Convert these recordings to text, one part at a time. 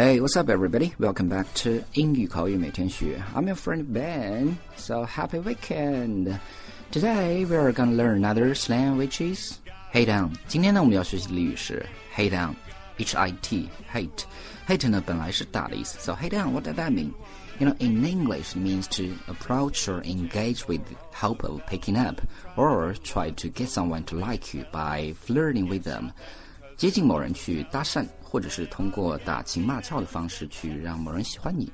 Hey, what's up, everybody? Welcome back to 英语口语每天学. I'm your friend Ben. So happy weekend. Today we are gonna learn another slang, which is hate on. 今天呢，我们要学习的俚语是 hate on. H I T hate hate 呢本来是打的意思，so hate on what does that mean? You know, in English, it means to approach or engage with hope of picking up, or try to get someone to like you by flirting with them. 接近某人去搭讪，或者是通过打情骂俏的方式去让某人喜欢你，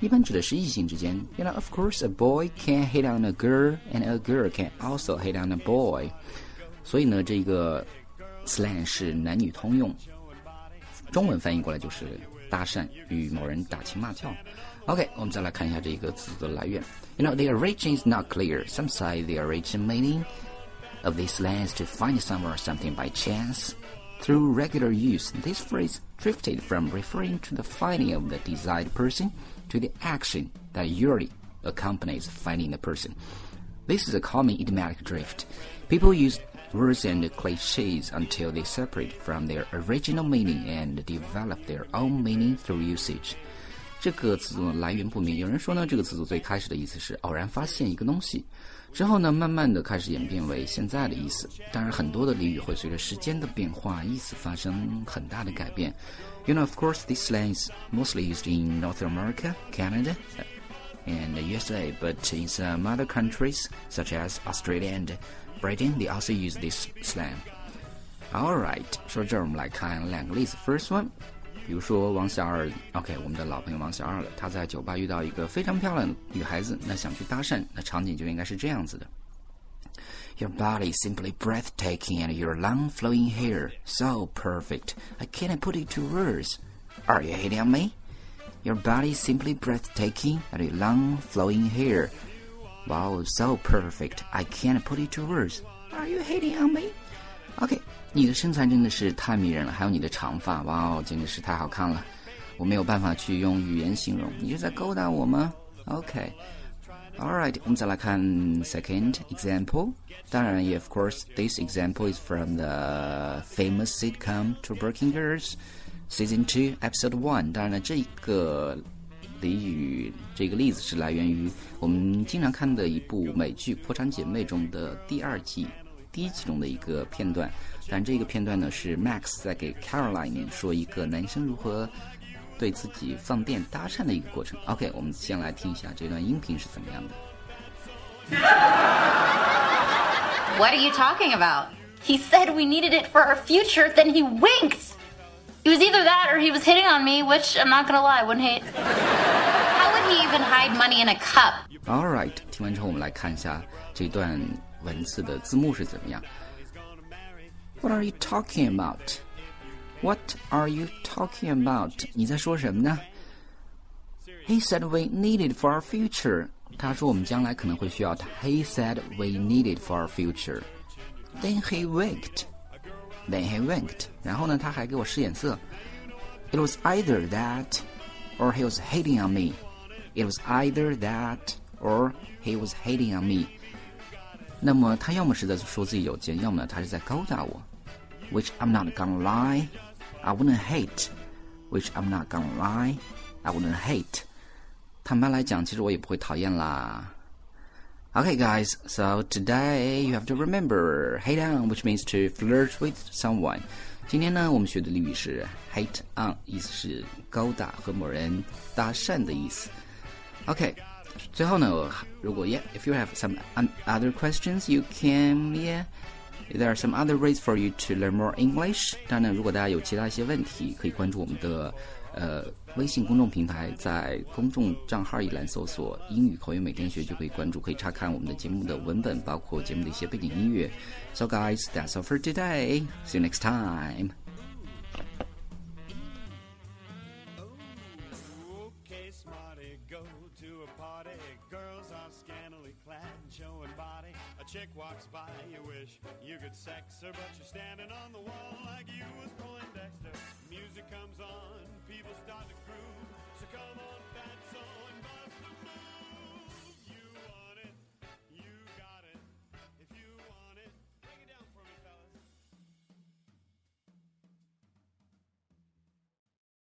一般指的是异性之间。You know, of course, a boy can hit on a girl, and a girl can also hit on a boy. 所以呢，这个 slang 是男女通用，中文翻译过来就是搭讪与某人打情骂俏。OK，我们再来看一下这个词的来源。You know, the origin is not clear. Some say the origin meaning of this slang is to find someone or something by chance. Through regular use, this phrase drifted from referring to the finding of the desired person to the action that usually accompanies finding the person. This is a common idiomatic drift. People use words and cliches until they separate from their original meaning and develop their own meaning through usage. 这个词组来源不明。有人说呢，这个词组最开始的意思是偶然发现一个东西，之后呢，慢慢的开始演变为现在的意思。当然，很多的俚语会随着时间的变化，意思发生很大的改变。You know, of course, this slang is mostly used in North America, Canada, and USA, but in some other countries, such as Australia and Britain, they also use this slang. Alright，说这儿我们来看两个例子。First one. 比如说王小二，OK，我们的老朋友王小二了。他在酒吧遇到一个非常漂亮的女孩子，那想去搭讪，那场景就应该是这样子的：Your body simply breathtaking, and your long flowing hair so perfect. I can't put it to words. Are you hitting on me? Your body simply breathtaking, and your long flowing hair. Wow, so perfect. I can't put it to words. Are you hitting on me? OK。你的身材真的是太迷人了，还有你的长发，哇哦，简直是太好看了，我没有办法去用语言形容。你是在勾搭我吗？OK，All right，我们再来看 second example。当然也，of course，this example is from the famous sitcom Two Broken Girls Season Two Episode One。当然了，这个俚语，这个例子是来源于我们经常看的一部美剧《破产姐妹》中的第二季。第一集中的一个片段，但这个片段呢是 Max 在给 Caroline 说一个男生如何对自己放电搭讪的一个过程。OK，我们先来听一下这段音频是怎么样的。What are you talking about? He said we needed it for our future, then he winked. It was either that or he was hitting on me, which I'm not gonna lie, wouldn't hate. How would he even hide money in a cup? All right，听完之后我们来看一下这段。文字的字幕是怎么样？What are you talking about? What are you talking about? 你在说什么呢？He said we needed for our future. 他说我们将来可能会需要它。He said we needed for our future. Then he winked. Then he winked. 然后呢，他还给我使眼色。It was either that, or he was hating on me. It was either that, or he was hating on me. 那么他要么是在说自己有钱，要么他是在勾搭我。Which I'm not gonna lie, I wouldn't hate. Which I'm not gonna lie, I wouldn't hate. 坦白来讲，其实我也不会讨厌啦。Okay, guys, so today you have to remember hate on, which means to flirt with someone. 今天呢，我们学的俚语是 hate on，意思是勾搭和某人搭讪的意思。 OK。最后呢，如果 yeah, if you have some other questions, you can yeah. There are some other ways for you to learn more English. 当然，如果大家有其他一些问题，可以关注我们的呃微信公众平台，在公众账号一栏搜索“英语口语每天学”就可以关注，可以查看我们的节目的文本，包括节目的一些背景音乐。So guys, that's all for today. See you next time. Showing body. A chick walks by, you wish you could sex her, but you're standing on the wall like you was Poindexter. Music comes on, people start to.